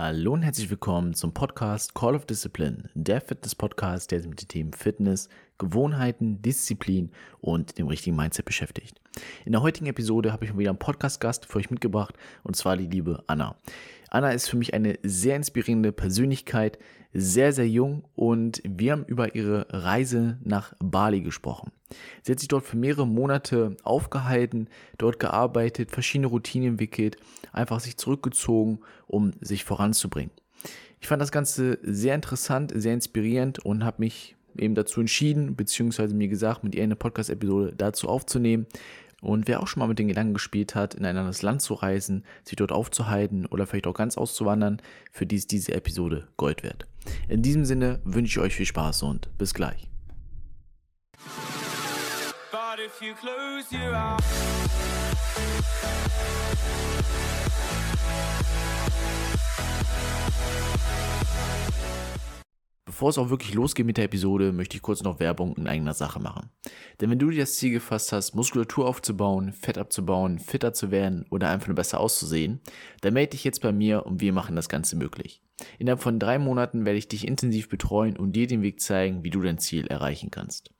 Hallo und herzlich willkommen zum Podcast Call of Discipline, der Fitness-Podcast, der sich mit den Themen Fitness, Gewohnheiten, Disziplin und dem richtigen Mindset beschäftigt. In der heutigen Episode habe ich wieder einen Podcast-Gast für euch mitgebracht und zwar die liebe Anna. Anna ist für mich eine sehr inspirierende Persönlichkeit, sehr, sehr jung und wir haben über ihre Reise nach Bali gesprochen. Sie hat sich dort für mehrere Monate aufgehalten, dort gearbeitet, verschiedene Routinen entwickelt, einfach sich zurückgezogen, um sich voranzubringen. Ich fand das Ganze sehr interessant, sehr inspirierend und habe mich eben dazu entschieden, beziehungsweise mir gesagt, mit ihr eine Podcast-Episode dazu aufzunehmen. Und wer auch schon mal mit den Gedanken gespielt hat, in ein anderes Land zu reisen, sich dort aufzuhalten oder vielleicht auch ganz auszuwandern, für die ist diese Episode Gold wert. In diesem Sinne wünsche ich euch viel Spaß und bis gleich. But if you close your eyes Bevor es auch wirklich losgeht mit der Episode, möchte ich kurz noch Werbung in eigener Sache machen. Denn wenn du dir das Ziel gefasst hast, Muskulatur aufzubauen, Fett abzubauen, fitter zu werden oder einfach nur besser auszusehen, dann melde dich jetzt bei mir und wir machen das Ganze möglich. Innerhalb von drei Monaten werde ich dich intensiv betreuen und dir den Weg zeigen, wie du dein Ziel erreichen kannst.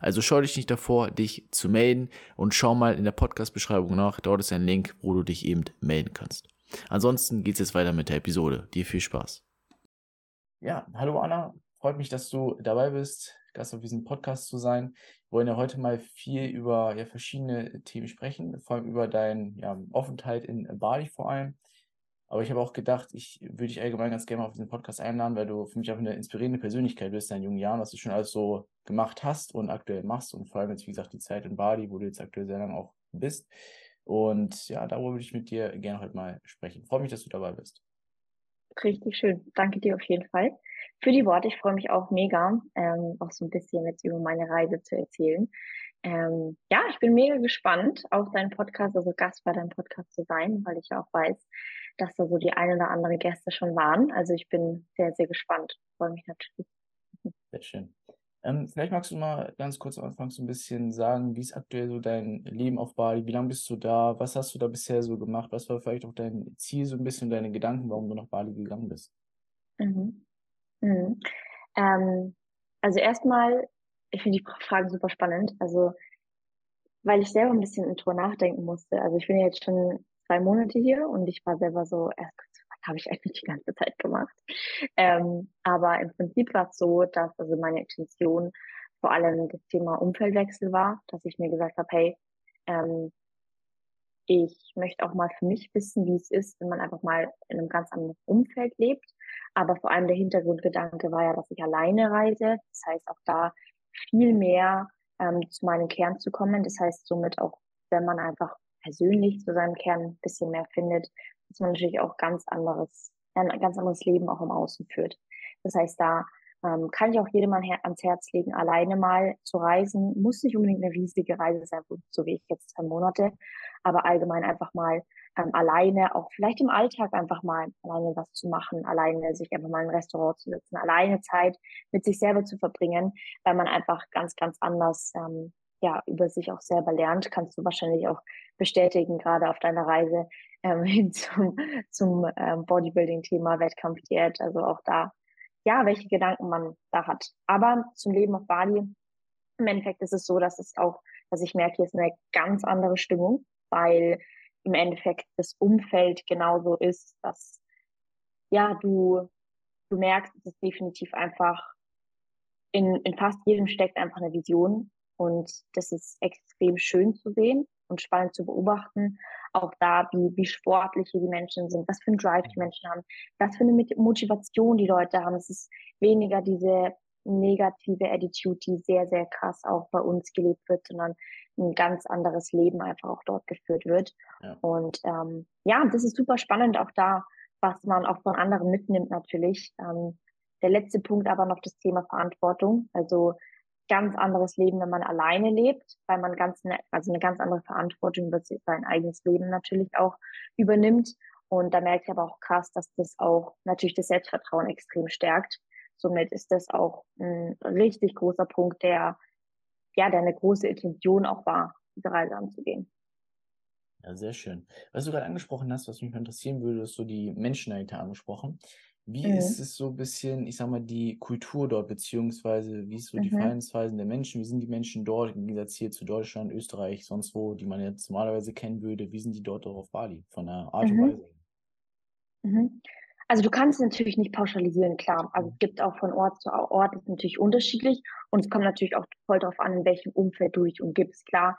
Also schau dich nicht davor, dich zu melden und schau mal in der Podcast-Beschreibung nach. Dort ist ein Link, wo du dich eben melden kannst. Ansonsten geht es jetzt weiter mit der Episode. Dir viel Spaß. Ja, hallo Anna, Freut mich, dass du dabei bist, Gast auf diesem Podcast zu sein. Wir wollen ja heute mal viel über ja, verschiedene Themen sprechen, vor allem über deinen ja, Aufenthalt in Bali vor allem. Aber ich habe auch gedacht, ich würde dich allgemein ganz gerne mal auf diesen Podcast einladen, weil du für mich auch eine inspirierende Persönlichkeit bist in deinen jungen Jahren, was du schon alles so gemacht hast und aktuell machst und vor allem jetzt, wie gesagt, die Zeit in Bali, wo du jetzt aktuell sehr lange auch bist. Und ja, darüber würde ich mit dir gerne heute mal sprechen. Freue mich, dass du dabei bist. Richtig schön. Danke dir auf jeden Fall für die Worte. Ich freue mich auch mega, ähm, auch so ein bisschen jetzt über meine Reise zu erzählen. Ähm, ja, ich bin mega gespannt auf deinen Podcast, also Gast bei deinem Podcast zu sein, weil ich auch weiß, dass da so die ein oder andere Gäste schon waren. Also ich bin sehr, sehr gespannt. Freue mich natürlich. Sehr schön. Ähm, vielleicht magst du mal ganz kurz am Anfang so ein bisschen sagen, wie ist aktuell so dein Leben auf Bali? Wie lange bist du da? Was hast du da bisher so gemacht? Was war vielleicht auch dein Ziel, so ein bisschen deine Gedanken, warum du nach Bali gegangen bist? Mhm. Mhm. Ähm, also erstmal, ich finde die Frage super spannend. Also, weil ich selber ein bisschen drüber nachdenken musste. Also ich bin jetzt schon zwei Monate hier und ich war selber so was habe ich eigentlich die ganze Zeit gemacht? Ähm, aber im Prinzip war es so, dass also meine Intention vor allem das Thema Umfeldwechsel war, dass ich mir gesagt habe, hey, ähm, ich möchte auch mal für mich wissen, wie es ist, wenn man einfach mal in einem ganz anderen Umfeld lebt. Aber vor allem der Hintergrundgedanke war ja, dass ich alleine reise. Das heißt, auch da viel mehr ähm, zu meinem Kern zu kommen. Das heißt, somit auch, wenn man einfach persönlich zu seinem Kern ein bisschen mehr findet, dass man natürlich auch ganz anderes, ein ganz anderes Leben auch im Außen führt. Das heißt, da ähm, kann ich auch jedem ans Herz legen, alleine mal zu reisen. Muss nicht unbedingt eine riesige Reise sein, so wie ich jetzt zwei Monate, aber allgemein einfach mal ähm, alleine, auch vielleicht im Alltag einfach mal alleine was zu machen, alleine sich einfach mal in ein Restaurant zu setzen, alleine Zeit mit sich selber zu verbringen, weil man einfach ganz, ganz anders ähm, ja über sich auch selber lernt, kannst du wahrscheinlich auch bestätigen, gerade auf deiner Reise ähm, hin zum, zum ähm, Bodybuilding-Thema, Wettkampfdiät, also auch da ja, welche Gedanken man da hat. Aber zum Leben auf Bali, im Endeffekt ist es so, dass es auch, dass ich merke, hier ist eine ganz andere Stimmung, weil im Endeffekt das Umfeld genauso ist, dass ja, du, du merkst, es ist definitiv einfach in, in fast jedem steckt einfach eine Vision und das ist extrem schön zu sehen und spannend zu beobachten. Auch da, wie, wie sportlich die Menschen sind, was für ein Drive die Menschen haben, was für eine Motivation die Leute haben. Es ist weniger diese negative Attitude, die sehr, sehr krass auch bei uns gelebt wird, sondern ein ganz anderes Leben einfach auch dort geführt wird. Ja. Und ähm, ja, das ist super spannend auch da, was man auch von anderen mitnimmt natürlich. Ähm, der letzte Punkt aber noch das Thema Verantwortung. Also ganz anderes Leben, wenn man alleine lebt, weil man ganz eine, also eine ganz andere Verantwortung über sein eigenes Leben natürlich auch übernimmt. Und da merke ich aber auch krass, dass das auch natürlich das Selbstvertrauen extrem stärkt. Somit ist das auch ein richtig großer Punkt, der ja, der eine große Intention auch war, diese Reise anzugehen. Ja, sehr schön. Was du gerade angesprochen hast, was mich interessieren würde, ist so die Menschen angesprochen. Wie ist Mhm. es so ein bisschen, ich sag mal, die Kultur dort, beziehungsweise wie ist so die Mhm. Verhaltensweisen der Menschen? Wie sind die Menschen dort im Gegensatz hier zu Deutschland, Österreich, sonst wo, die man jetzt normalerweise kennen würde? Wie sind die dort auch auf Bali von der Art und Mhm. Weise? Mhm. Also du kannst es natürlich nicht pauschalisieren, klar. Also es Mhm. gibt auch von Ort zu Ort, ist natürlich unterschiedlich und es kommt natürlich auch voll darauf an, in welchem Umfeld du dich umgibst. Klar,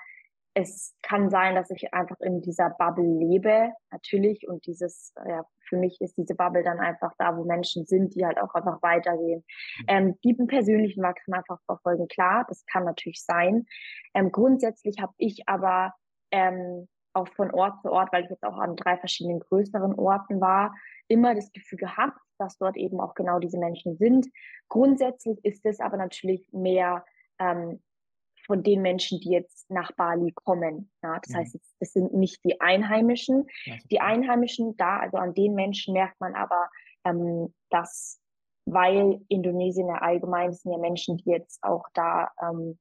es kann sein, dass ich einfach in dieser Bubble lebe, natürlich, und dieses, ja, für mich ist diese Bubble dann einfach da, wo Menschen sind, die halt auch einfach weitergehen. Mhm. Ähm, die einen persönlichen Wachstum einfach verfolgen, klar, das kann natürlich sein. Ähm, grundsätzlich habe ich aber ähm, auch von Ort zu Ort, weil ich jetzt auch an drei verschiedenen größeren Orten war, immer das Gefühl gehabt, dass dort eben auch genau diese Menschen sind. Grundsätzlich ist es aber natürlich mehr ähm, von den Menschen, die jetzt nach Bali kommen. Ja, das Mhm. heißt, es sind nicht die Einheimischen. Die Einheimischen da, also an den Menschen merkt man aber, ähm, dass, weil Indonesien ja allgemein sind ja Menschen, die jetzt auch da ähm,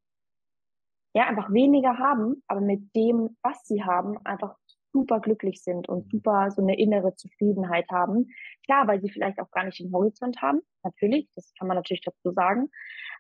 ja einfach weniger haben, aber mit dem, was sie haben, einfach super glücklich sind und Mhm. super so eine innere Zufriedenheit haben. Klar, weil sie vielleicht auch gar nicht den Horizont haben, natürlich, das kann man natürlich dazu sagen.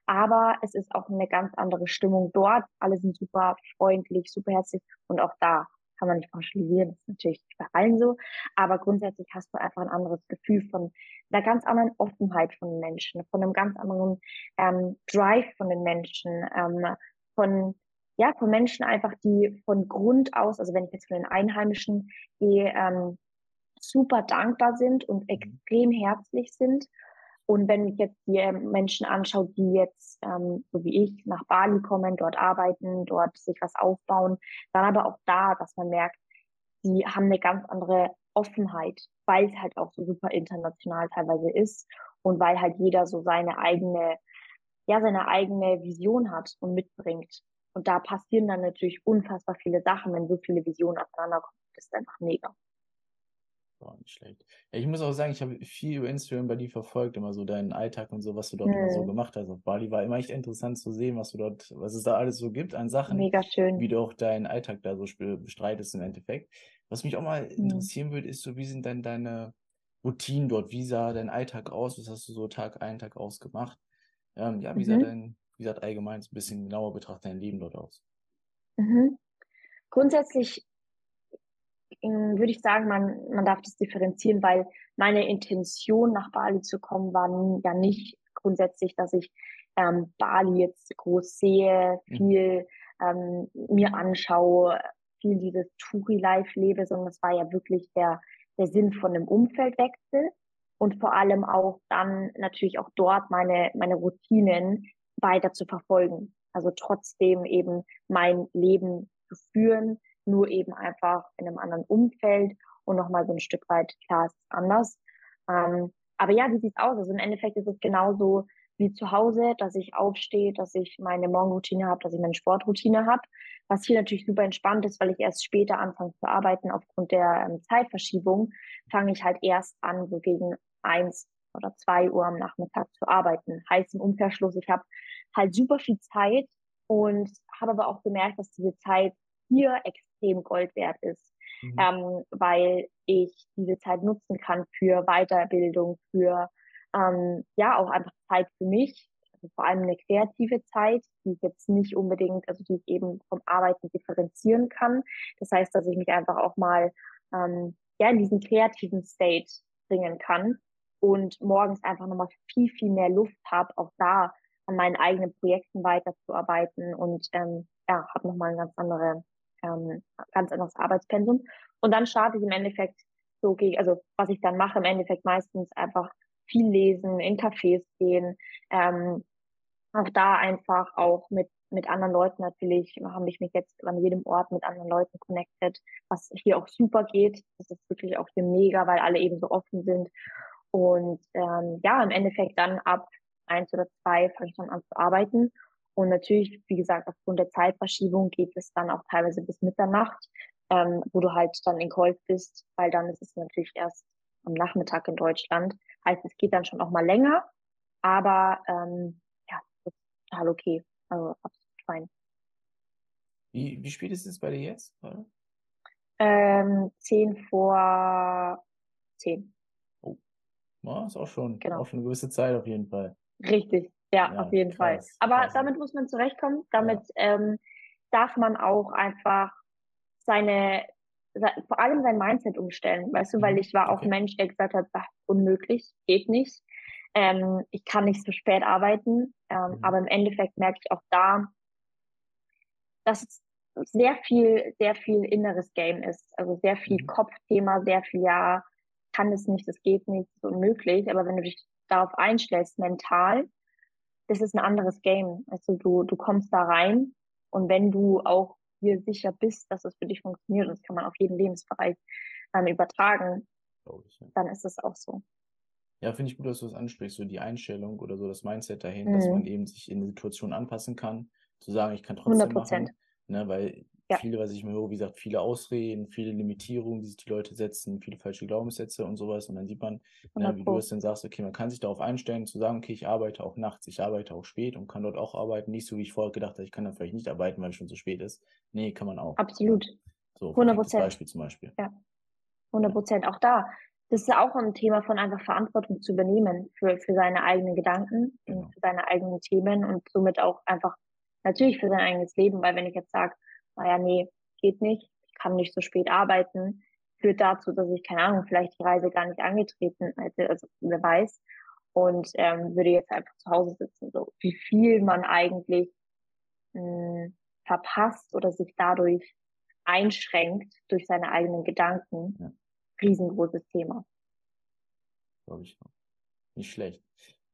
Aber es ist auch eine ganz andere Stimmung dort. Alle sind super freundlich, super herzlich und auch da kann man nicht pauschalisieren, das ist natürlich bei allen so, aber grundsätzlich hast du einfach ein anderes Gefühl von einer ganz anderen Offenheit von den Menschen, von einem ganz anderen ähm, Drive von den Menschen, ähm, von ja, von Menschen einfach, die von Grund aus, also wenn ich jetzt von den Einheimischen gehe, ähm, super dankbar sind und Mhm. extrem herzlich sind. Und wenn ich jetzt die ähm, Menschen anschaue, die jetzt, ähm, so wie ich, nach Bali kommen, dort arbeiten, dort sich was aufbauen, dann aber auch da, dass man merkt, die haben eine ganz andere Offenheit, weil es halt auch so super international teilweise ist und weil halt jeder so seine eigene, ja, seine eigene Vision hat und mitbringt. Und da passieren dann natürlich unfassbar viele Sachen, wenn so viele Visionen aufeinander kommen. Das ist einfach mega. Boah, nicht schlecht. Ja, ich muss auch sagen, ich habe viel über Instagram bei dir verfolgt, immer so deinen Alltag und so, was du dort immer so Hm, gemacht hast. Auf Bali war immer echt interessant zu sehen, was du dort, was es da alles so gibt an Sachen, mega wie schön. du auch deinen Alltag da so bestreitest im Endeffekt. Was mich auch mal Hm. interessieren würde, ist so, wie sind denn deine Routinen dort? Wie sah dein Alltag aus? Was hast du so Tag ein, Tag aus gemacht? Ähm, ja, wie sah Mhm. dein, wie sah allgemein ein bisschen genauer betrachtet dein Leben dort aus? Mhm. Grundsätzlich ähm, würde ich sagen, man, man darf das differenzieren, weil meine Intention, nach Bali zu kommen, war ja nicht grundsätzlich, dass ich ähm, Bali jetzt groß sehe, Mhm. viel ähm, mir anschaue, viel dieses Touri-Life lebe, sondern es war ja wirklich der, der Sinn von einem Umfeldwechsel und vor allem auch dann natürlich auch dort meine, meine Routinen weiter zu verfolgen. Also trotzdem eben mein Leben zu führen, nur eben einfach in einem anderen Umfeld und nochmal so ein Stück weit, klar, ist anders. Ähm, aber ja, wie sieht's aus? Also im Endeffekt ist es genauso wie zu Hause, dass ich aufstehe, dass ich meine Morgenroutine habe, dass ich meine Sportroutine habe. Was hier natürlich super entspannt ist, weil ich erst später anfange zu arbeiten aufgrund der ähm, Zeitverschiebung, fange ich halt erst an, so gegen eins oder zwei Uhr am Nachmittag zu arbeiten. Heißt im Umkehrschluss, ich habe halt super viel Zeit und habe aber auch gemerkt, dass diese Zeit hier extrem Gold wert ist, Mhm. ähm, weil ich diese Zeit nutzen kann für Weiterbildung, für ähm, ja auch einfach Zeit für mich, also vor allem eine kreative Zeit, die ich jetzt nicht unbedingt, also die ich eben vom Arbeiten differenzieren kann. Das heißt, dass ich mich einfach auch mal ähm, ja in diesen kreativen State bringen kann und morgens einfach nochmal viel, viel mehr Luft habe, auch da an meinen eigenen Projekten weiterzuarbeiten und ähm, ja, habe nochmal ein ganz andere, ähm, ganz anderes Arbeitspensum. Und dann starte ich im Endeffekt so gegen, also was ich dann mache, im Endeffekt meistens einfach viel lesen, in Cafés gehen, ähm, auch da einfach auch mit mit anderen Leuten natürlich habe ich mich jetzt an jedem Ort mit anderen Leuten connected, was hier auch super geht. Das ist wirklich auch hier mega, weil alle eben so offen sind. Und ähm, ja, im Endeffekt dann ab eins oder zwei fange ich dann an zu arbeiten. Und natürlich, wie gesagt, aufgrund der Zeitverschiebung geht es dann auch teilweise bis Mitternacht, ähm, wo du halt dann in Calls bist, weil dann ist es natürlich erst am Nachmittag in Deutschland. Heißt, es geht dann schon auch mal länger, aber ähm, ja, total okay. Also absolut fein. Wie, wie spät ist es bei dir jetzt? Oder? Ähm, zehn vor zehn. Ja, ist auch schon, Genau. auch schon eine gewisse Zeit auf jeden Fall. Richtig, ja, Ja, auf jeden Fall. krass, Aber krass. damit muss man zurechtkommen. Damit ähm, darf man auch einfach seine, se- vor allem sein Mindset umstellen, weißt du, weil Mhm, ich war auch okay. ein Mensch, der gesagt hat, "Bah, unmöglich, geht nicht. Ähm, ich kann nicht so spät arbeiten. Ähm, Mhm. Aber im Endeffekt merke ich auch da, dass es sehr viel, sehr viel inneres Game ist. Also sehr viel Mhm. Kopfthema, sehr viel, ja, kann es nicht, das geht nicht, ist unmöglich. Aber wenn du dich darauf einstellst, mental, das ist ein anderes Game. Also du, du kommst da rein und wenn du auch dir sicher bist, dass es für dich funktioniert, und das kann man auf jeden Lebensbereich ähm, übertragen, ich, ja. dann ist es auch so. Ja, finde ich gut, dass du das ansprichst, so die Einstellung oder so das Mindset dahin, dass Mhm. man eben sich in die Situation anpassen kann, zu sagen, ich kann 100 trotzdem Prozent. machen, ne, weil Ja. viele, was ich mir höre, wie gesagt, viele Ausreden, viele Limitierungen, die sich die Leute setzen, viele falsche Glaubenssätze und sowas und dann sieht man, ne, 100 wie du es dann sagst, okay, man kann sich darauf einstellen, zu sagen, okay, ich arbeite auch nachts, ich arbeite auch spät und kann dort auch arbeiten, nicht so wie ich vorher gedacht habe, ich kann dann vielleicht nicht arbeiten, weil es schon zu spät ist. Nee, kann man auch. ne? Absolut. So, 100 perfektes Prozent. Beispiel zum Beispiel. 100 Prozent. Auch da. Das ist ja auch ein Thema von einfach Verantwortung zu übernehmen für, für seine eigenen Gedanken Genau. und für seine eigenen Themen und somit auch einfach natürlich für sein eigenes Leben, weil wenn ich jetzt sage, naja, nee, geht nicht, ich kann nicht so spät arbeiten, führt dazu, dass ich, keine Ahnung, vielleicht die Reise gar nicht angetreten hätte, also wer weiß, und ähm, würde jetzt einfach zu Hause sitzen, so wie viel man eigentlich mh, verpasst oder sich dadurch einschränkt durch seine eigenen Gedanken. Ja. Riesengroßes Thema. glaube ich. auch. Nicht schlecht.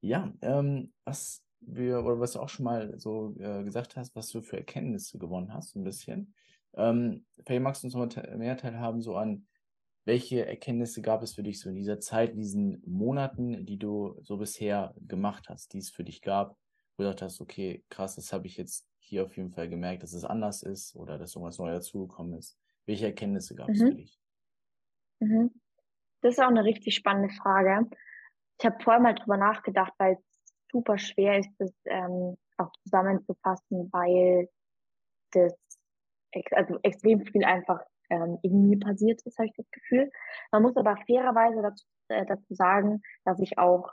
Ja, ähm, was wir, oder was du auch schon mal so äh, gesagt hast, was du für Erkenntnisse gewonnen hast, so ein bisschen. Ähm, vielleicht magst du uns noch mal mehr teilhaben, so an welche Erkenntnisse gab es für dich so in dieser Zeit, in diesen Monaten, die du so bisher gemacht hast, die es für dich gab, wo du gesagt hast, okay, krass, das habe ich jetzt hier auf jeden Fall gemerkt, dass es anders ist oder dass irgendwas neu dazugekommen ist. Welche Erkenntnisse gab es Mhm. für dich? Mhm. Das ist auch eine richtig spannende Frage. Ich habe vorher mal drüber nachgedacht, weil es super schwer ist, das ähm, auch zusammenzufassen, weil das ex also extrem viel einfach ähm, in mir passiert ist, habe ich das Gefühl. Man muss aber fairerweise dazu, äh, dazu sagen, dass ich auch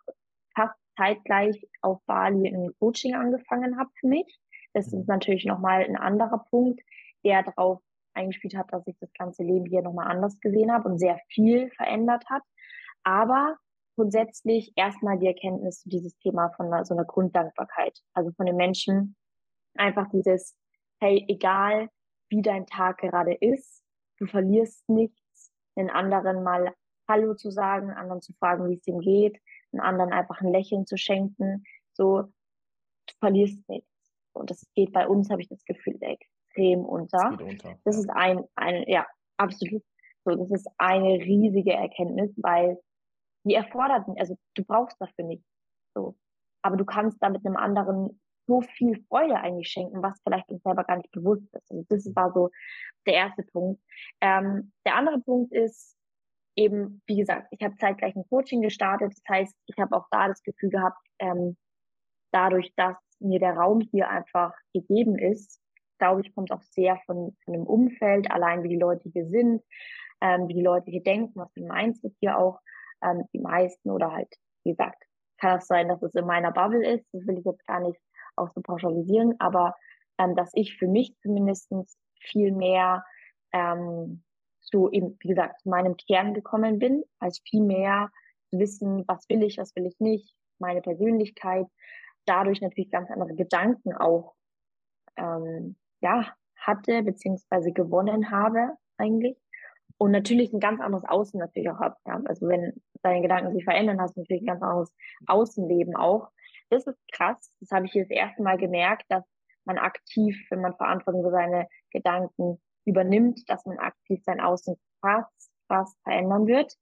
fast zeitgleich auf Bali ein Coaching angefangen habe für mich. Das Mhm. ist natürlich nochmal ein anderer Punkt, der darauf eingespielt hat, dass ich das ganze Leben hier nochmal anders gesehen habe und sehr viel verändert hat. Aber grundsätzlich erstmal die Erkenntnis zu dieses Thema von einer, so einer Grunddankbarkeit. Also von den Menschen einfach dieses, hey, egal wie dein Tag gerade ist, du verlierst nichts, den anderen mal Hallo zu sagen, anderen zu fragen, wie es ihm geht, den anderen einfach ein Lächeln zu schenken, so, du verlierst nichts. Und das geht bei uns, habe ich das Gefühl, extrem unter. geht unter. Das ist ein, ein, ja, absolut. So, das ist eine riesige Erkenntnis, weil die erfordert, also du brauchst dafür nichts. So. Aber du kannst damit einem anderen so viel Freude eigentlich schenken, was vielleicht uns selber gar nicht bewusst ist. Also das war so der erste Punkt. Ähm, der andere Punkt ist eben, wie gesagt, ich habe zeitgleich ein Coaching gestartet. Das heißt, ich habe auch da das Gefühl gehabt, ähm, dadurch, dass mir der Raum hier einfach gegeben ist, glaube ich, kommt auch sehr von, von dem Umfeld, allein wie die Leute hier sind, ähm, wie die Leute hier denken, was für ein Mindset hier auch ähm, die meisten oder halt, wie gesagt, kann es sein, dass es in meiner Bubble ist. Das will ich jetzt gar nicht auch so pauschalisieren, aber ähm, dass ich für mich zumindestens viel mehr ähm, zu eben, wie gesagt, zu meinem Kern gekommen bin, als viel mehr zu wissen, was will ich, was will ich nicht, meine Persönlichkeit, dadurch natürlich ganz andere Gedanken auch ähm, ja hatte beziehungsweise gewonnen habe eigentlich und natürlich ein ganz anderes Außen natürlich auch habe. Ja? Also wenn deine Gedanken sich verändern, hast du natürlich ein ganz anderes Außenleben auch. Das ist krass. Das habe ich hier das erste Mal gemerkt, dass man aktiv, wenn man Verantwortung für seine Gedanken übernimmt, dass man aktiv sein Außen fast, fast verändern wird.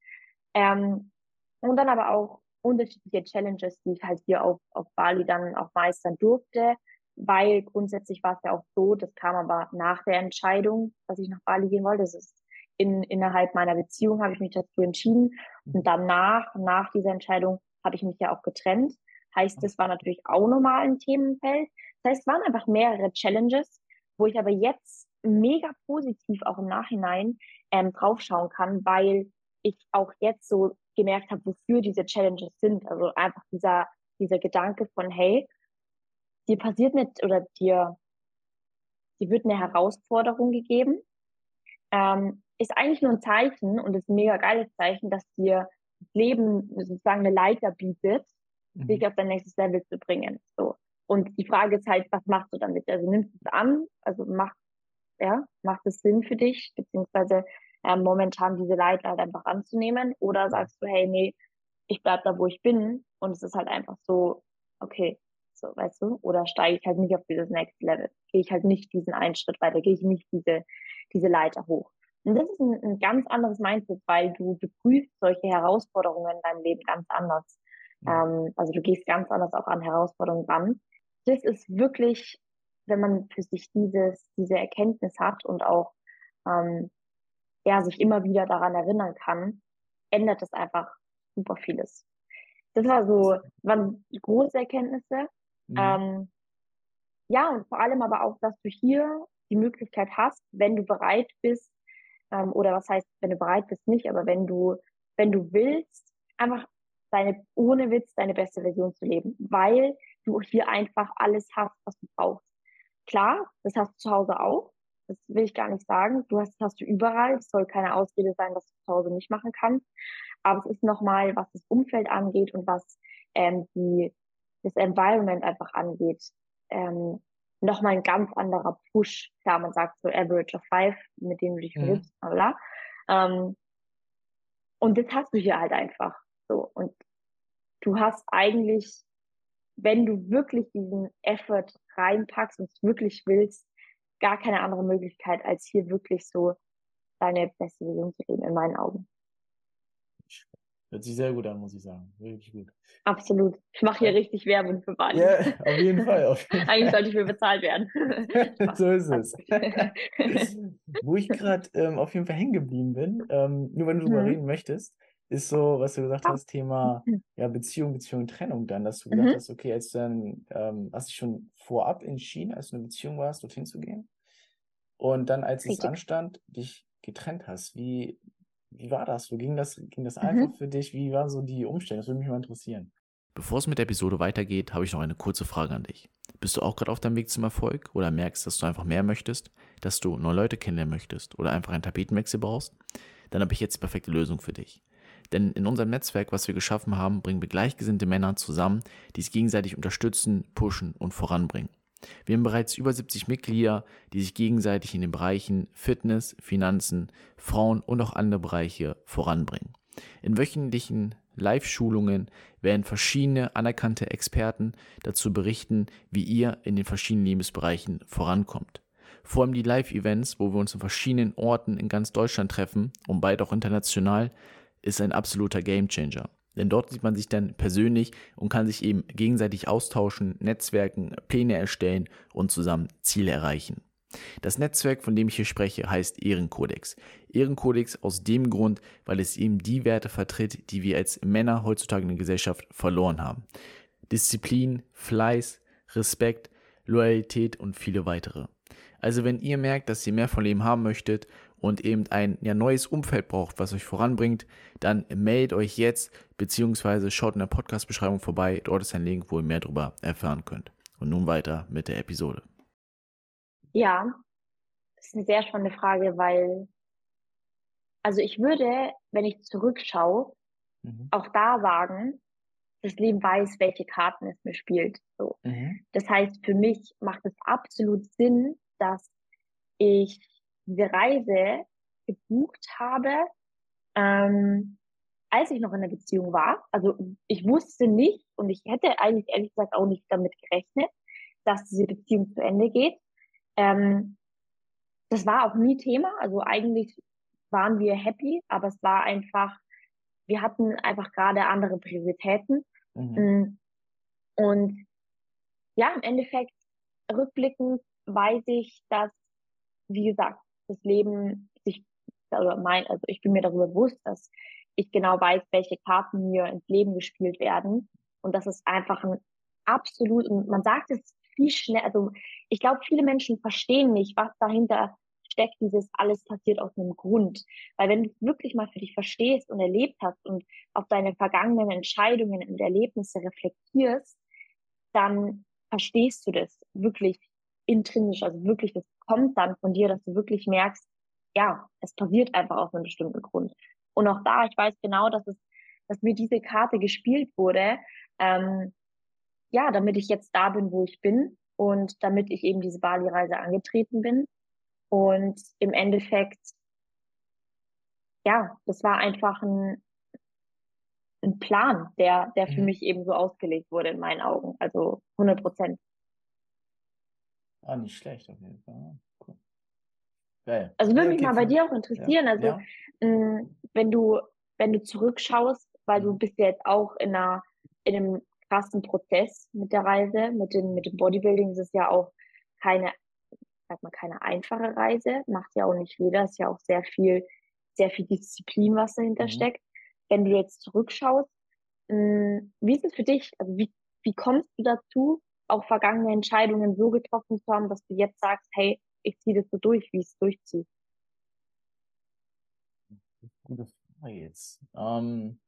Ähm, und dann aber auch unterschiedliche Challenges, die ich halt hier auf, auf Bali dann auch meistern durfte, weil grundsätzlich war es ja auch so, das kam aber nach der Entscheidung, dass ich nach Bali gehen wollte. Das ist in, innerhalb meiner Beziehung habe ich mich dazu entschieden. Und danach, nach dieser Entscheidung, habe ich mich ja auch getrennt. Heißt, das war natürlich auch nochmal ein Themenfeld. Das heißt, es waren einfach mehrere Challenges, wo ich aber jetzt mega positiv auch im Nachhinein ähm, draufschauen kann, weil ich auch jetzt so gemerkt habe, wofür diese Challenges sind. Also einfach dieser, dieser Gedanke von, hey, dir passiert nicht oder dir, dir wird eine Herausforderung gegeben, ähm, ist eigentlich nur ein Zeichen und ist ein mega geiles Zeichen, dass dir das Leben sozusagen eine Leiter bietet, mhm. dich auf dein nächstes Level zu bringen. So. Und die Frage ist halt, was machst du damit? Also nimmst du es an, also macht, ja, macht es Sinn für dich, beziehungsweise äh, momentan diese Leiter halt einfach anzunehmen, oder sagst du, hey, nee, ich bleib da, wo ich bin, und es ist halt einfach so, okay, so, weißt du, oder steige ich halt nicht auf dieses Next Level, gehe ich halt nicht diesen einen Schritt weiter, gehe ich nicht diese, diese Leiter hoch. Und das ist ein, ein ganz anderes Mindset, weil du, du prüfst solche Herausforderungen in deinem Leben ganz anders. Ähm, also du gehst ganz anders auch an Herausforderungen ran. Das ist wirklich, wenn man für sich dieses, diese Erkenntnis hat und auch ähm, ja, sich immer wieder daran erinnern kann, ändert es einfach super vieles. Das war so, waren große Erkenntnisse. Mhm. Ähm, ja, und vor allem aber auch, dass du hier die Möglichkeit hast, wenn du bereit bist, ähm, oder was heißt, wenn du bereit bist, nicht, aber wenn du, wenn du willst, einfach deine, ohne Witz, deine beste Version zu leben, weil du hier einfach alles hast, was du brauchst. Klar, das hast du zu Hause auch. Das will ich gar nicht sagen. Du hast, hast du überall. Es soll keine Ausrede sein, dass du zu Hause nicht machen kannst. Aber es ist nochmal, was das Umfeld angeht und was ähm, die, das Environment einfach angeht, ähm, nochmal ein ganz anderer Push. Klar, man sagt so Average of Five, mit dem du dich verhilfst, mhm. bla. Ähm, und das hast du hier halt einfach so. Und du hast eigentlich, wenn du wirklich diesen Effort reinpackst und es wirklich willst, gar keine andere Möglichkeit, als hier wirklich so deine beste Vision zu leben, in meinen Augen. Hört sich sehr gut an, muss ich sagen. Wirklich gut. Absolut. Ich mache hier richtig Werbung für Bali. Ja, auf jeden Fall. Auf jeden Fall. Eigentlich sollte ich für bezahlt werden. so ist es. Wo ich gerade ähm, auf jeden Fall hängen geblieben bin, ähm, nur wenn du darüber mhm. reden möchtest, ist so, was du gesagt hast, Thema ja, Beziehung, Beziehung, Trennung dann, dass du gesagt mhm. hast, okay, als du dann, ähm, hast dich schon vorab entschieden, als du in einer Beziehung warst, dorthin zu gehen. Und dann, als Richtig. es anstand, dich getrennt hast. Wie, wie war das? Wo ging das, ging das mhm. einfach für dich? Wie war so die Umstände? Das würde mich mal interessieren. Bevor es mit der Episode weitergeht, habe ich noch eine kurze Frage an dich. Bist du auch gerade auf deinem Weg zum Erfolg oder merkst, dass du einfach mehr möchtest, dass du neue Leute kennenlernen möchtest oder einfach einen Tapetenwechsel brauchst? Dann habe ich jetzt die perfekte Lösung für dich. Denn in unserem Netzwerk, was wir geschaffen haben, bringen wir gleichgesinnte Männer zusammen, die sich gegenseitig unterstützen, pushen und voranbringen. Wir haben bereits über 70 Mitglieder, die sich gegenseitig in den Bereichen Fitness, Finanzen, Frauen und auch andere Bereiche voranbringen. In wöchentlichen Live-Schulungen werden verschiedene anerkannte Experten dazu berichten, wie ihr in den verschiedenen Lebensbereichen vorankommt. Vor allem die Live-Events, wo wir uns in verschiedenen Orten in ganz Deutschland treffen und bald auch international, ist ein absoluter Gamechanger. Denn dort sieht man sich dann persönlich und kann sich eben gegenseitig austauschen, Netzwerken, Pläne erstellen und zusammen Ziele erreichen. Das Netzwerk, von dem ich hier spreche, heißt Ehrenkodex. Ehrenkodex aus dem Grund, weil es eben die Werte vertritt, die wir als Männer heutzutage in der Gesellschaft verloren haben. Disziplin, Fleiß, Respekt, Loyalität und viele weitere. Also wenn ihr merkt, dass ihr mehr von Leben haben möchtet und eben ein ja, neues Umfeld braucht, was euch voranbringt, dann meldet euch jetzt beziehungsweise schaut in der Podcast-Beschreibung vorbei. Dort ist ein Link, wo ihr mehr darüber erfahren könnt. Und nun weiter mit der Episode. Ja, das ist eine sehr spannende Frage, weil, also ich würde, wenn ich zurückschaue, mhm. auch da sagen, das Leben weiß, welche Karten es mir spielt. So. Mhm. Das heißt, für mich macht es absolut Sinn, dass ich diese Reise gebucht habe, ähm, als ich noch in der Beziehung war. Also ich wusste nicht und ich hätte eigentlich ehrlich gesagt auch nicht damit gerechnet, dass diese Beziehung zu Ende geht. Ähm, das war auch nie Thema. Also eigentlich waren wir happy, aber es war einfach, wir hatten einfach gerade andere Prioritäten. Mhm. Mm. Und ja, im Endeffekt rückblickend weiß ich, dass, wie gesagt, das Leben sich, oder mein, also ich bin mir darüber bewusst, dass ich genau weiß, welche Karten mir ins Leben gespielt werden. Und das ist einfach ein absolut, man sagt es viel schnell, also ich glaube, viele Menschen verstehen nicht, was dahinter steckt dieses alles passiert aus einem Grund. Weil wenn du wirklich mal für dich verstehst und erlebt hast und auf deine vergangenen Entscheidungen und Erlebnisse reflektierst, dann verstehst du das wirklich intrinsisch, also wirklich, das kommt dann von dir, dass du wirklich merkst, ja, es passiert einfach aus einem bestimmten Grund. Und auch da, ich weiß genau, dass es, dass mir diese Karte gespielt wurde, ähm, ja, damit ich jetzt da bin, wo ich bin und damit ich eben diese Bali-Reise angetreten bin. Und im Endeffekt, ja, das war einfach ein, ein Plan, der, der für mhm. mich eben so ausgelegt wurde in meinen Augen. Also 100 Prozent. Ah, nicht schlecht auf jeden Fall. Cool. Geil. Also würde mich mal bei dir auch interessieren. Ja. Also ja. Mh, mm, wenn du, wenn du zurückschaust, weil du mhm. bist ja jetzt auch in einer, in einem krassen Prozess mit der Reise, mit dem, mit dem Bodybuilding ist es ja auch keine, sag mal, keine einfache Reise, macht ja auch nicht jeder, ist ja auch sehr viel, sehr viel Disziplin, was dahinter mhm. steckt. Wenn du jetzt zurückschaust, mh, mm, wie ist es für dich? Also wie, wie kommst du dazu, auch vergangene Entscheidungen so getroffen zu haben, dass du jetzt sagst, hey, ich ziehe das so durch, wie ich es durchziehe? Gute Frage jetzt. Ähm,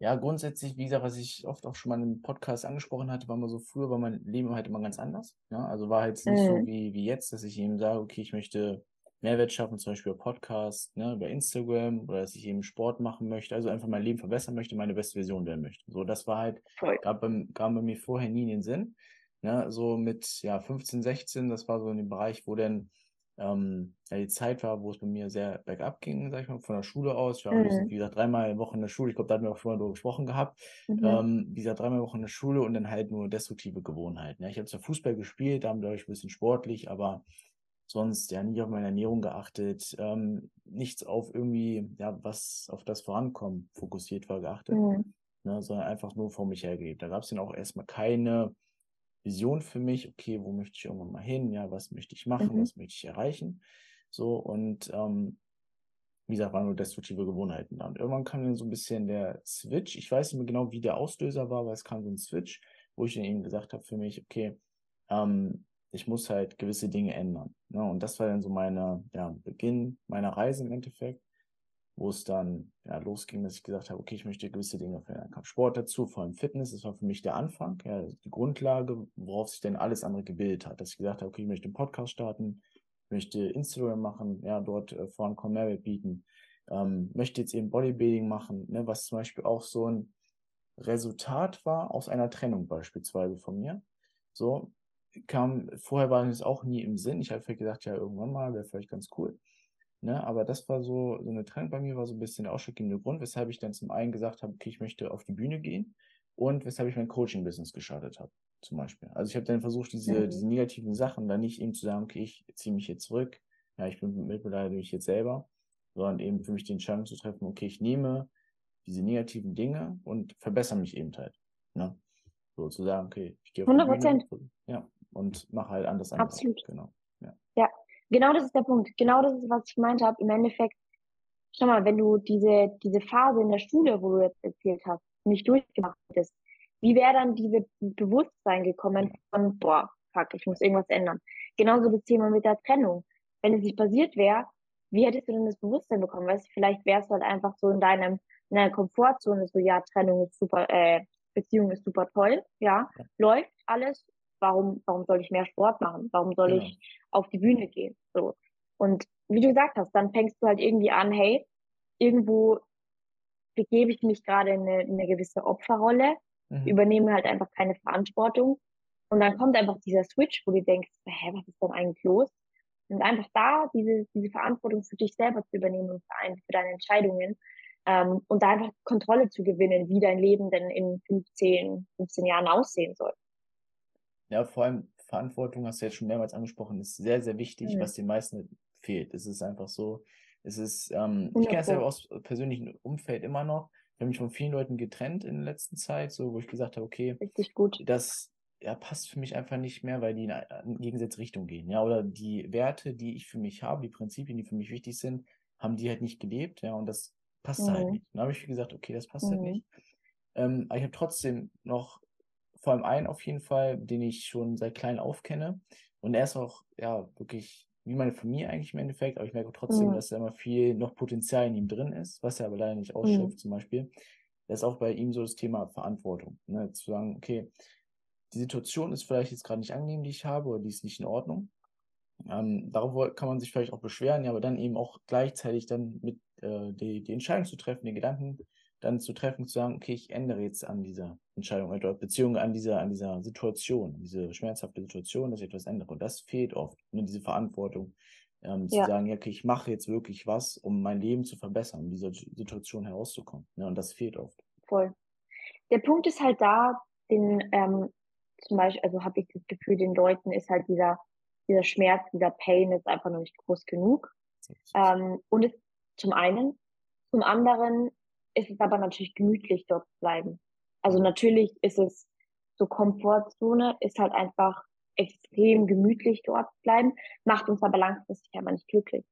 ja, grundsätzlich, wie gesagt, was ich oft auch schon mal im Podcast angesprochen hatte, war mal so früher, war mein Leben halt immer ganz anders. Ja, also war halt nicht mhm. so wie, wie jetzt, dass ich eben sage, okay, ich möchte Mehrwert schaffen, zum Beispiel über Podcast, ne, über Instagram oder dass ich eben Sport machen möchte, also einfach mein Leben verbessern möchte, meine beste Version werden möchte. So, das war halt, gab bei, gab bei mir vorher nie in den Sinn. Ne, so mit ja 15, 16, das war so in dem Bereich, wo dann ähm, ja, die Zeit war, wo es bei mir sehr bergab ging, sag ich mal, von der Schule aus. Ich war, mhm. wie gesagt, dreimal in der Woche in der Schule. Ich glaube, da hatten wir auch schon mal darüber gesprochen gehabt. Mhm. Ähm, wie gesagt, dreimal in der Woche in der Schule und dann halt nur destruktive Gewohnheiten. Ja, ich habe zwar Fußball gespielt, da wir ich ein bisschen sportlich, aber sonst ja nie auf meine Ernährung geachtet, ähm, nichts auf irgendwie, ja, was auf das Vorankommen fokussiert war, geachtet, mhm. ne, sondern einfach nur vor mich hergelebt. Da gab es dann auch erstmal keine Vision für mich, okay, wo möchte ich irgendwann mal hin, ja, was möchte ich machen, mhm. was möchte ich erreichen, so und ähm, wie gesagt, waren nur destruktive Gewohnheiten da. Und irgendwann kam dann so ein bisschen der Switch. Ich weiß nicht mehr genau, wie der Auslöser war, aber es kam so ein Switch, wo ich dann eben gesagt habe für mich, okay, ähm, ich muss halt gewisse Dinge ändern. Ne? Und das war dann so meine, ja, Beginn meiner Reise im Endeffekt wo es dann ja, losging, dass ich gesagt habe, okay, ich möchte gewisse Dinge verändern. Dann kam Sport dazu, vor allem Fitness, das war für mich der Anfang, ja, die Grundlage, worauf sich denn alles andere gebildet hat. Dass ich gesagt habe, okay, ich möchte einen Podcast starten, möchte Instagram machen, ja, dort äh, vorankommen, Mehrwert bieten, ähm, möchte jetzt eben Bodybuilding machen, ne, was zum Beispiel auch so ein Resultat war aus einer Trennung beispielsweise von mir. So kam, vorher war es auch nie im Sinn. Ich habe vielleicht gesagt, ja, irgendwann mal wäre vielleicht ganz cool. Ne, aber das war so, so eine Trend bei mir, war so ein bisschen der ausschlaggebende Grund, weshalb ich dann zum einen gesagt habe, okay, ich möchte auf die Bühne gehen und weshalb ich mein Coaching-Business gestartet habe, zum Beispiel. Also ich habe dann versucht, diese, mhm. diese negativen Sachen dann nicht eben zu sagen, okay, ich ziehe mich jetzt zurück, ja, ich bin mitbeleidigt mich jetzt selber, sondern eben für mich die Entscheidung zu treffen, okay, ich nehme diese negativen Dinge und verbessere mich eben halt. Ne? So zu sagen, okay, ich gehe auf 100 Prozent. Ja, und mache halt anders. Absolut. Genau. Ja. ja, Genau das ist der Punkt. Genau das ist, was ich gemeint habe. Im Endeffekt, schau mal, wenn du diese, diese Phase in der Schule, wo du jetzt erzählt hast, nicht durchgemacht hättest, wie wäre dann diese Bewusstsein gekommen von, boah, fuck, ich muss irgendwas ändern. Genauso das Thema mit der Trennung. Wenn es nicht passiert wäre, wie hättest du denn das Bewusstsein bekommen? Weißt du, vielleicht wärst du halt einfach so in deinem, in deiner Komfortzone, so, ja, Trennung ist super, äh, Beziehung ist super toll, ja, läuft alles, warum, warum soll ich mehr Sport machen? Warum soll genau. ich auf die Bühne gehen? So. Und wie du gesagt hast, dann fängst du halt irgendwie an, hey, irgendwo begebe ich mich gerade in eine, in eine gewisse Opferrolle, mhm. übernehme halt einfach keine Verantwortung. Und dann kommt einfach dieser Switch, wo du denkst, hä, was ist denn eigentlich los? Und einfach da diese, diese Verantwortung für dich selber zu übernehmen und für, für deine Entscheidungen ähm, und da einfach Kontrolle zu gewinnen, wie dein Leben denn in 15, 15 Jahren aussehen soll. Ja, vor allem Verantwortung, hast du jetzt schon mehrmals angesprochen, ist sehr, sehr wichtig, mhm. was den meisten fehlt. Es ist einfach so, es ist, ähm, ich kenne das selber aus persönlichen Umfeld immer noch. Ich habe mich von vielen Leuten getrennt in der letzten Zeit, so wo ich gesagt habe, okay, Richtig gut. das ja, passt für mich einfach nicht mehr, weil die in eine gegensätzliche Richtung gehen. Ja, oder die Werte, die ich für mich habe, die Prinzipien, die für mich wichtig sind, haben die halt nicht gelebt, ja, und das passt halt mhm. halt nicht. Dann habe ich gesagt, okay, das passt halt mhm. halt nicht. Ähm, aber ich habe trotzdem noch vor allem einen auf jeden Fall, den ich schon seit klein auf kenne. Und er ist auch, ja, wirklich wie meine Familie eigentlich im Endeffekt, aber ich merke trotzdem, mhm. dass da immer viel noch Potenzial in ihm drin ist, was er aber leider nicht ausschöpft, mhm. zum Beispiel. Das ist auch bei ihm so das Thema Verantwortung. Ne? Zu sagen, okay, die Situation ist vielleicht jetzt gerade nicht angenehm, die ich habe, oder die ist nicht in Ordnung. Ähm, darauf kann man sich vielleicht auch beschweren, ja, aber dann eben auch gleichzeitig dann mit äh, die, die Entscheidung zu treffen, den Gedanken dann zu treffen, zu sagen, okay, ich ändere jetzt an dieser Entscheidung oder Beziehung an dieser, an dieser Situation, diese schmerzhafte Situation, dass ich etwas ändere. Und das fehlt oft, ne, diese Verantwortung, ähm, zu ja. sagen, ja, okay, ich mache jetzt wirklich was, um mein Leben zu verbessern, um dieser Situation herauszukommen. Ne, und das fehlt oft. Voll. Der Punkt ist halt da, den ähm, zum Beispiel, also habe ich das Gefühl, den Leuten ist halt dieser, dieser Schmerz, dieser Pain ist einfach noch nicht groß genug. Ähm, und es, zum einen. Zum anderen ist es aber natürlich gemütlich, dort zu bleiben. Also natürlich ist es so Komfortzone, ist halt einfach extrem gemütlich dort zu bleiben, macht uns aber langfristig aber nicht glücklich.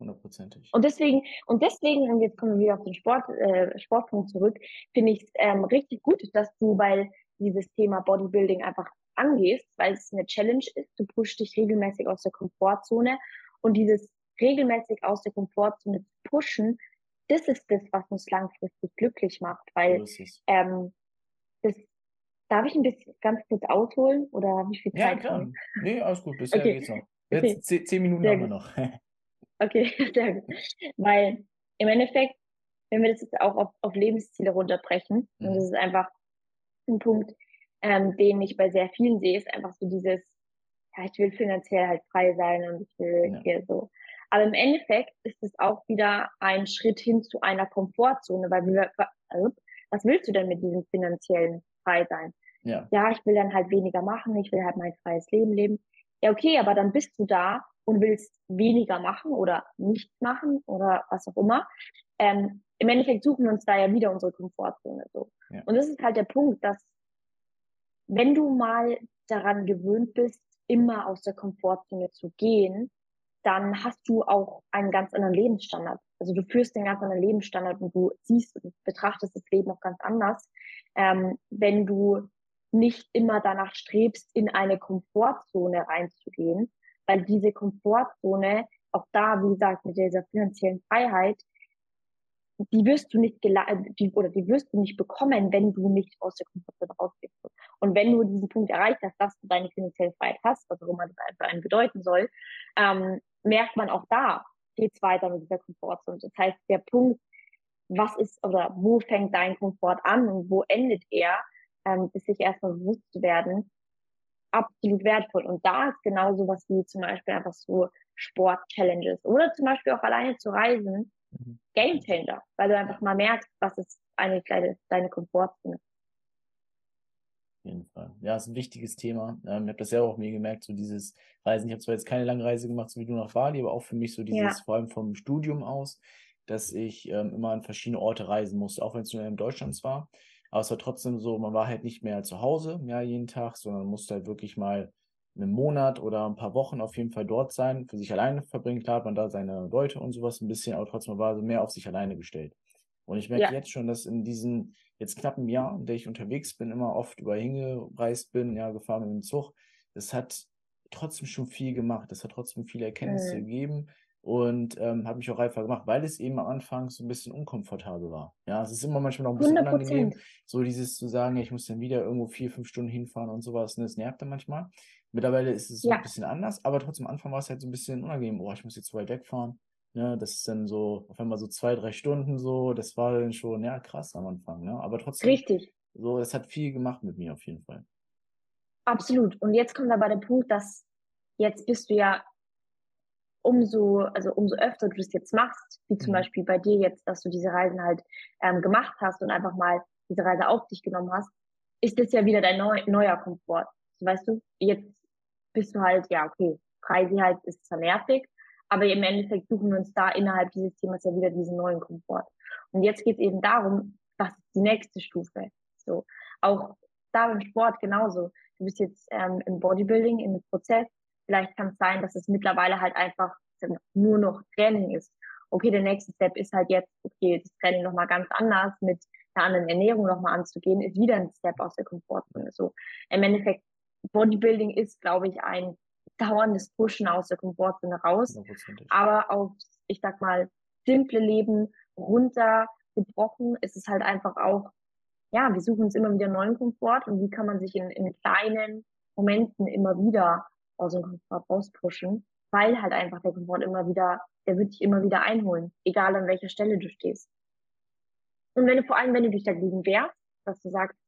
Hundertprozentig. Und deswegen, und deswegen, und jetzt kommen wir wieder auf den Sport, äh, Sportpunkt zurück, finde ich es ähm, richtig gut, dass du, weil dieses Thema Bodybuilding einfach angehst, weil es eine Challenge ist, du pushst dich regelmäßig aus der Komfortzone und dieses regelmäßig aus der Komfortzone zu pushen, das ist das, was uns langfristig glücklich macht, weil ähm, das darf ich ein bisschen ganz kurz ausholen oder wie viel Zeit? Ja, klar. Nee, alles gut, bisher okay. geht's noch. Jetzt okay. zehn, zehn Minuten sehr haben wir noch. okay, sehr gut. Weil im Endeffekt, wenn wir das jetzt auch auf, auf Lebensziele runterbrechen, mhm. und das ist einfach ein Punkt, ähm, den ich bei sehr vielen sehe, ist einfach so dieses, ja, ich will finanziell halt frei sein und ich will ja. hier so aber im Endeffekt ist es auch wieder ein Schritt hin zu einer Komfortzone, weil wir, also, was willst du denn mit diesem finanziellen Freisein? Ja. ja, ich will dann halt weniger machen, ich will halt mein freies Leben leben. Ja, okay, aber dann bist du da und willst weniger machen oder nicht machen oder was auch immer. Ähm, Im Endeffekt suchen wir uns da ja wieder unsere Komfortzone so. Ja. Und das ist halt der Punkt, dass wenn du mal daran gewöhnt bist, immer aus der Komfortzone zu gehen, dann hast du auch einen ganz anderen Lebensstandard. Also du führst den ganz anderen Lebensstandard und du siehst und betrachtest das Leben auch ganz anders, ähm, wenn du nicht immer danach strebst, in eine Komfortzone reinzugehen, weil diese Komfortzone, auch da, wie gesagt, mit dieser finanziellen Freiheit, die wirst du nicht die, oder die wirst du nicht bekommen, wenn du nicht aus der Komfortzone rausgehst. Und wenn du diesen Punkt erreicht hast, dass du deine finanzielle Freiheit hast, was auch immer das einfach einen bedeuten soll, ähm, merkt man auch da, geht's weiter mit dieser Komfortzone. Das heißt, der Punkt, was ist oder wo fängt dein Komfort an und wo endet er, ähm, ist sich erstmal bewusst zu werden, absolut wertvoll. Und da ist genau sowas wie zum Beispiel einfach so Sport-Challenges oder zum Beispiel auch alleine zu reisen, mhm. Game Changer, weil du einfach mal merkst, was ist eigentlich deine, deine Komfortzone jeden Fall. Ja, ist ein wichtiges Thema. Ähm, ich habe das ja auch mir gemerkt, so dieses Reisen. Ich habe zwar jetzt keine lange Reise gemacht, so wie du nach Bali, aber auch für mich so dieses, ja. vor allem vom Studium aus, dass ich ähm, immer an verschiedene Orte reisen musste, auch wenn es nur in Deutschland war. Aber es war trotzdem so, man war halt nicht mehr zu Hause, ja, jeden Tag, sondern musste halt wirklich mal einen Monat oder ein paar Wochen auf jeden Fall dort sein, für sich alleine verbringen. Klar hat man da seine Leute und sowas ein bisschen, aber trotzdem war so mehr auf sich alleine gestellt. Und ich merke ja. jetzt schon, dass in diesen jetzt knapp einem Jahr, in der ich unterwegs bin, immer oft über hingereist bin, ja, gefahren mit dem Zug, das hat trotzdem schon viel gemacht. Das hat trotzdem viele Erkenntnisse mhm. gegeben und ähm, hat mich auch reifer gemacht, weil es eben am Anfang so ein bisschen unkomfortabel war. Ja, es ist immer manchmal noch ein bisschen 100%. unangenehm, so dieses zu sagen, ich muss dann wieder irgendwo vier, fünf Stunden hinfahren und sowas. Und ne, das nervt dann manchmal. Mittlerweile ist es so ja. ein bisschen anders, aber trotzdem am Anfang war es halt so ein bisschen unangenehm. Oh, ich muss jetzt weit wegfahren. Ne, das ist dann so auf einmal so zwei, drei Stunden so. Das war dann schon, ja, krass am Anfang. Ne? Aber trotzdem. Richtig. So, das hat viel gemacht mit mir auf jeden Fall. Absolut. Und jetzt kommt aber der Punkt, dass jetzt bist du ja umso, also umso öfter du es jetzt machst, wie zum mhm. Beispiel bei dir jetzt, dass du diese Reisen halt ähm, gemacht hast und einfach mal diese Reise auf dich genommen hast, ist das ja wieder dein neu, neuer Komfort. So, weißt du, jetzt bist du halt, ja, okay, Reise halt ist zwar nervig, aber im Endeffekt suchen wir uns da innerhalb dieses Themas ja wieder diesen neuen Komfort. Und jetzt geht es eben darum, was ist die nächste Stufe? So, auch da beim Sport genauso. Du bist jetzt ähm, im Bodybuilding, im Prozess. Vielleicht kann es sein, dass es mittlerweile halt einfach nur noch Training ist. Okay, der nächste Step ist halt jetzt, okay, das Training nochmal ganz anders mit einer anderen Ernährung nochmal anzugehen, ist wieder ein Step aus der Komfortzone. So im Endeffekt, Bodybuilding ist, glaube ich, ein dauerndes Pushen aus der Komfortzone raus, aber auf, ich sag mal, simple Leben runtergebrochen ist es halt einfach auch, ja, wir suchen uns immer wieder neuen Komfort und wie kann man sich in, in kleinen Momenten immer wieder aus dem Komfort rauspushen, weil halt einfach der Komfort immer wieder, der wird dich immer wieder einholen, egal an welcher Stelle du stehst. Und wenn du vor allem, wenn du dich dagegen wehrst, dass du sagst,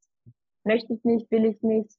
möchte ich nicht, will ich nicht,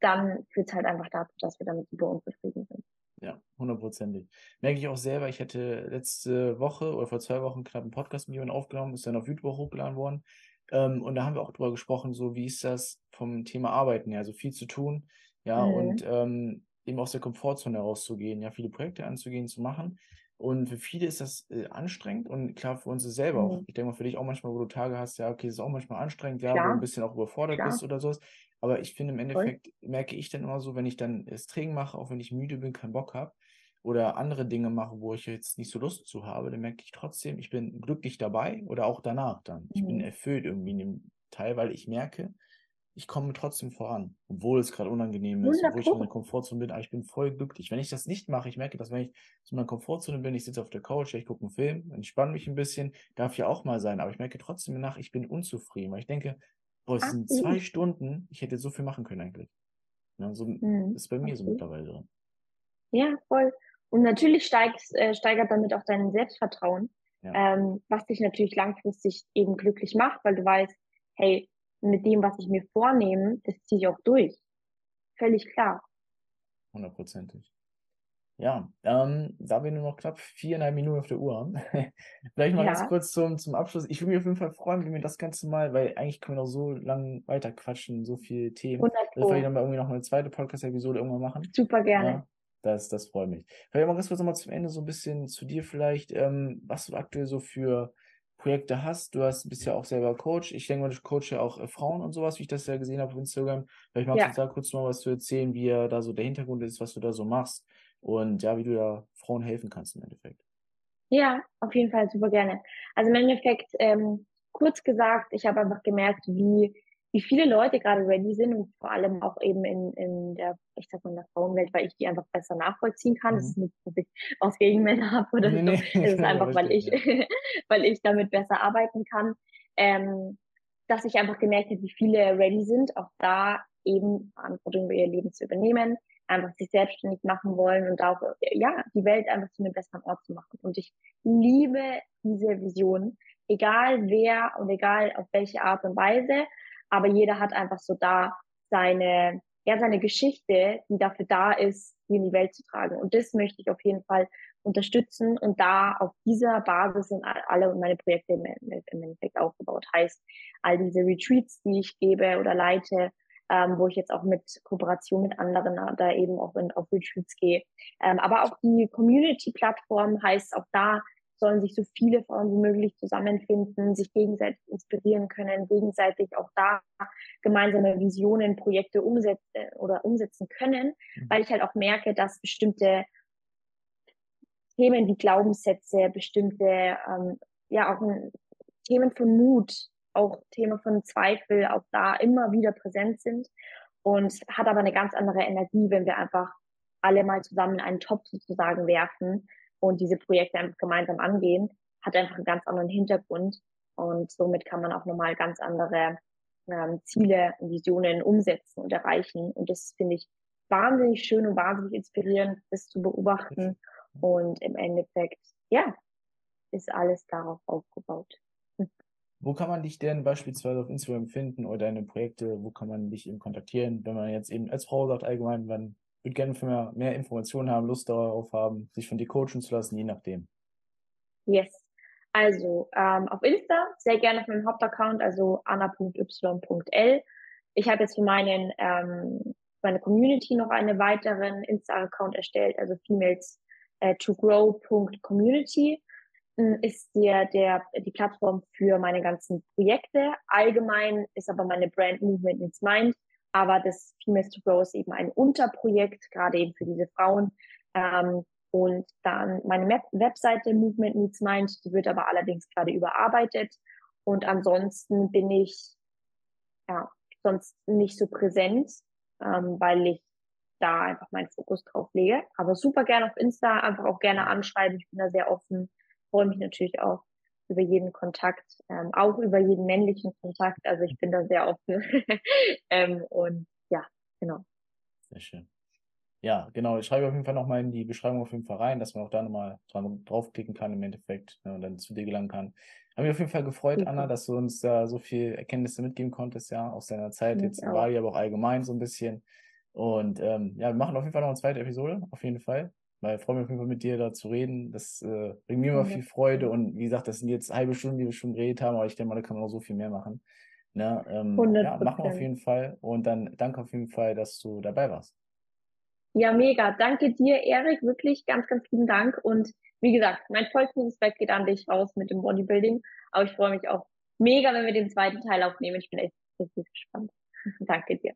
dann führt es halt einfach dazu, dass wir damit super unzufrieden sind. Ja, hundertprozentig. Merke ich auch selber, ich hätte letzte Woche oder vor zwei Wochen knapp einen Podcast mit jemandem aufgenommen, ist dann auf YouTube hochgeladen worden. Ähm, und da haben wir auch drüber gesprochen, so wie ist das vom Thema Arbeiten, ja, also viel zu tun, ja, mhm. und ähm, eben aus der Komfortzone herauszugehen, ja, viele Projekte anzugehen, zu machen. Und für viele ist das äh, anstrengend und klar für uns ist selber mhm. auch. Ich denke mal für dich auch manchmal, wo du Tage hast, ja, okay, ist auch manchmal anstrengend, ja, klar. wo du ein bisschen auch überfordert klar. bist oder sowas. Aber ich finde im Endeffekt Voll. merke ich dann immer so, wenn ich dann das Training mache, auch wenn ich müde bin, keinen Bock habe oder andere Dinge mache, wo ich jetzt nicht so Lust zu habe, dann merke ich trotzdem, ich bin glücklich dabei oder auch danach dann. Ich mhm. bin erfüllt irgendwie in dem Teil, weil ich merke, ich komme trotzdem voran, obwohl es gerade unangenehm ist, obwohl ich in meiner Komfortzone bin, aber ich bin voll glücklich. Wenn ich das nicht mache, ich merke, dass wenn ich zu meiner Komfortzone bin, ich sitze auf der Couch, ich gucke einen Film, entspanne mich ein bisschen, darf ja auch mal sein, aber ich merke trotzdem nach, ich bin unzufrieden, weil ich denke, boah, es sind zwei Stunden, ich hätte so viel machen können eigentlich. Ja, so mhm. ist bei mir okay. so mittlerweile drin. Ja, voll. Und natürlich steigst, äh, steigert damit auch dein Selbstvertrauen, ja. ähm, was dich natürlich langfristig eben glücklich macht, weil du weißt, hey, mit dem, was ich mir vornehme, das ziehe ich auch durch. Völlig klar. Hundertprozentig. Ja, ähm, da wir nur noch knapp viereinhalb Minuten auf der Uhr haben, vielleicht mal ja. ganz kurz zum, zum Abschluss. Ich würde mich auf jeden Fall freuen, wenn wir das Ganze mal, weil eigentlich können wir noch so lange weiter quatschen, so viele Themen. 100 Dass wir dann mal irgendwie noch eine zweite Podcast-Episode irgendwann machen. Super gerne. Ja, das, das freut mich. Vielleicht mal ganz kurz nochmal zum Ende so ein bisschen zu dir vielleicht, ähm, was du aktuell so für Projekte hast. Du hast, bist ja auch selber Coach. Ich denke mal, du coach ja auch äh, Frauen und sowas, wie ich das ja gesehen habe auf Instagram. Vielleicht magst ja. du da kurz mal was zu erzählen, wie da so der Hintergrund ist, was du da so machst und ja, wie du da Frauen helfen kannst im Endeffekt. Ja, auf jeden Fall super gerne. Also im Endeffekt, ähm, kurz gesagt, ich habe einfach gemerkt, wie, wie viele Leute gerade ready sind und vor allem auch eben in, in der, ich sag mal, in der Frauenwelt, weil ich die einfach besser nachvollziehen kann. Mhm. Das ist nicht, dass ich was gegen Männer habe oder nee, so. Nee, es ist einfach, weil ich, ja. weil ich damit besser arbeiten kann. Ähm, dass ich einfach gemerkt habe, wie viele ready sind, auch da eben Verantwortung über ihr Leben zu übernehmen, einfach sich selbstständig machen wollen und auch, ja, die Welt einfach zu einem besseren Ort zu machen. Und ich liebe diese Vision, egal wer und egal auf welche Art und Weise, aber jeder hat einfach so da seine, ja, seine Geschichte, die dafür da ist, die in die Welt zu tragen. Und das möchte ich auf jeden Fall unterstützen und da auf dieser Basis sind alle meine Projekte im Endeffekt aufgebaut. Heißt, all diese Retreats, die ich gebe oder leite, ähm, wo ich jetzt auch mit Kooperation mit anderen äh, da eben auch in, auf Retreats gehe. Ähm, aber auch die Community-Plattform heißt, auch da sollen sich so viele Frauen wie möglich zusammenfinden, sich gegenseitig inspirieren können, gegenseitig auch da gemeinsame Visionen, Projekte umsetzen oder umsetzen können, mhm. weil ich halt auch merke, dass bestimmte Themen wie Glaubenssätze, bestimmte, ähm, ja auch ein, Themen von Mut, auch Thema von Zweifel auch da immer wieder präsent sind. Und hat aber eine ganz andere Energie, wenn wir einfach alle mal zusammen in einen Topf sozusagen werfen und diese Projekte einfach gemeinsam angehen, hat einfach einen ganz anderen Hintergrund. Und somit kann man auch nochmal ganz andere ähm, Ziele und Visionen umsetzen und erreichen. Und das finde ich wahnsinnig schön und wahnsinnig inspirierend, das zu beobachten. Und im Endeffekt, ja, ist alles darauf aufgebaut. Wo kann man dich denn beispielsweise auf Instagram finden oder deine Projekte? Wo kann man dich eben kontaktieren, wenn man jetzt eben als Frau sagt allgemein, man würde gerne mehr, mehr Informationen haben, Lust darauf haben, sich von dir coachen zu lassen, je nachdem? Yes. Also ähm, auf Insta sehr gerne auf meinem Hauptaccount, also anna.y.l. Ich habe jetzt für meinen ähm, meine Community noch einen weiteren Insta-Account erstellt, also females äh, to grow.community ist der, der, die Plattform für meine ganzen Projekte. Allgemein ist aber meine Brand Movement Needs Mind. Aber das Females to Grow ist eben ein Unterprojekt, gerade eben für diese Frauen. Ähm, und dann meine Webseite Movement Needs Mind, die wird aber allerdings gerade überarbeitet. Und ansonsten bin ich ja sonst nicht so präsent, ähm, weil ich da einfach meinen Fokus drauf lege. Aber super gerne auf Insta, einfach auch gerne anschreiben. Ich bin da sehr offen, freue mich natürlich auch über jeden Kontakt, ähm, auch über jeden männlichen Kontakt. Also ich bin da sehr offen. ähm, und ja, genau. Sehr schön. Ja, genau. Ich schreibe auf jeden Fall nochmal in die Beschreibung auf jeden Fall rein, dass man auch da nochmal draufklicken kann im Endeffekt ne, und dann zu dir gelangen kann. Haben mich auf jeden Fall gefreut, mhm. Anna, dass du uns da so viel Erkenntnisse mitgeben konntest, ja, aus deiner Zeit jetzt in Bali, aber auch allgemein so ein bisschen. Und ähm, ja, wir machen auf jeden Fall noch eine zweite Episode, auf jeden Fall. Weil ich freue mich auf jeden Fall mit dir da zu reden. Das äh, bringt mir immer viel Freude. Und wie gesagt, das sind jetzt halbe Stunden, die wir schon geredet haben, aber ich denke mal, da kann man noch so viel mehr machen. Ne? Ähm, ja, machen wir auf jeden Fall. Und dann danke auf jeden Fall, dass du dabei warst. Ja, mega. Danke dir, Erik. Wirklich ganz, ganz lieben Dank. Und wie gesagt, mein vollstes Respekt geht an dich raus mit dem Bodybuilding. Aber ich freue mich auch mega, wenn wir den zweiten Teil aufnehmen. Ich bin echt richtig gespannt. Danke dir.